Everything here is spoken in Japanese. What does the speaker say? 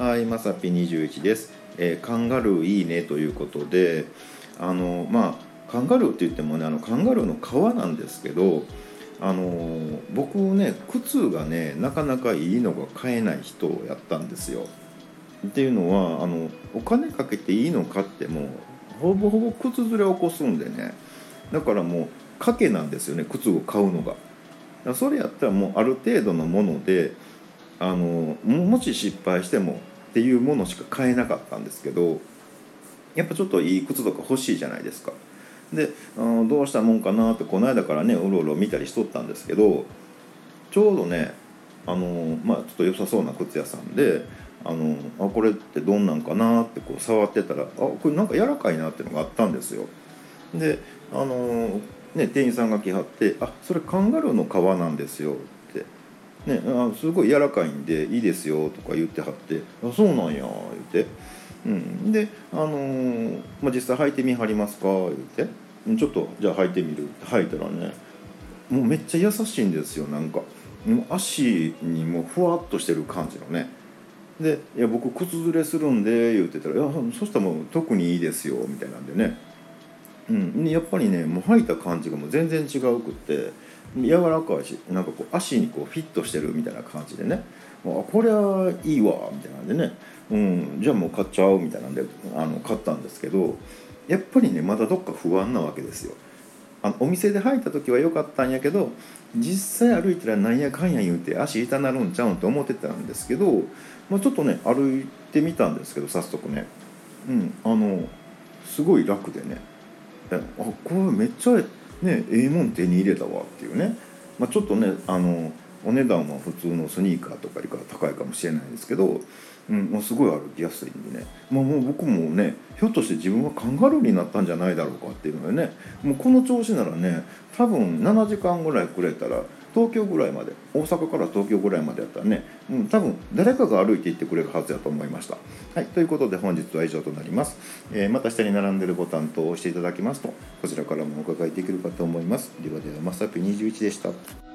はい、まさぴ21です、えーカンガルーいいねということで、あのまあカンガルーって言ってもね、あのカンガルーの皮なんですけど、あの僕ね靴がねなかなかいいのが買えない人をやったんですよ。っていうのはあのお金かけていいの買ってもほぼほぼ靴ずれを起こすんでねだからもう賭けなんですよね靴を買うのが。それやったらもうある程度のものであのもし失敗してもっていうものしか買えなかったんですけどやっぱちょっといい靴とか欲しいじゃないですか。でどうしたもんかなってこの間からねうろうろ見たりしとったんですけどちょうどねあのまあちょっと良さそうな靴屋さんであのあこれってどんなんかなってこう触ってたらあこれなんか柔らかいなっていうのがあったんですよ。であのね店員さんが来はって「あそれカンガルーの皮なんですよ」っ。ね、あすごい柔らかいんでいいですよとか言ってはって「あそうなんや」言って、うん、で、あのーまあ、実際履いてみはりますか言って「ちょっとじゃあ履いてみる」って履いたらねもうめっちゃ優しいんですよなんか。もう足にもふわっとしてる感じのね。で「いや僕靴ずれするんで」言ってたら「いやそしたらもう特にいいですよ」みたいなんでね。うん、でやっぱりねもう履いた感じがもう全然違うくって。柔らかいしなんかこう足にこうフィットしてるみたいな感じでね。あこれはいいわみたいなんでね、うん、じゃあもう買っちゃおうみたいなんであの買ったんですけどやっぱりねまだどっか不安なわけですよ。あのお店で履いた時は良かったんやけど実際歩いたらなんやかんや言うて足痛なるんちゃうんって思ってたんですけど、まあ、ちょっとね歩いてみたんですけど早速ね、うん、あのすごい楽でね。あこれめっちゃねええもん手に入れたわっていうね、まあ、ちょっとねあのお値段は普通のスニーカーとかよりかは高いかもしれないですけど、うん、もうすごい歩きやすいんでね、まあ、もう僕もねひょっとして自分はカンガルーになったんじゃないだろうかっていうのでね。もうこの調子ならね多分7時間ぐらいくれたら東京ぐらいまで大阪から東京ぐらいまでやったらね、うん、多分誰かが歩いて行ってくれるはずやと思いました。はい、ということで本日は以上となります、えーまた下に並んでるボタンと押していただきますとこちらからもお伺いできるかと思います。ではではまさぴ21でした。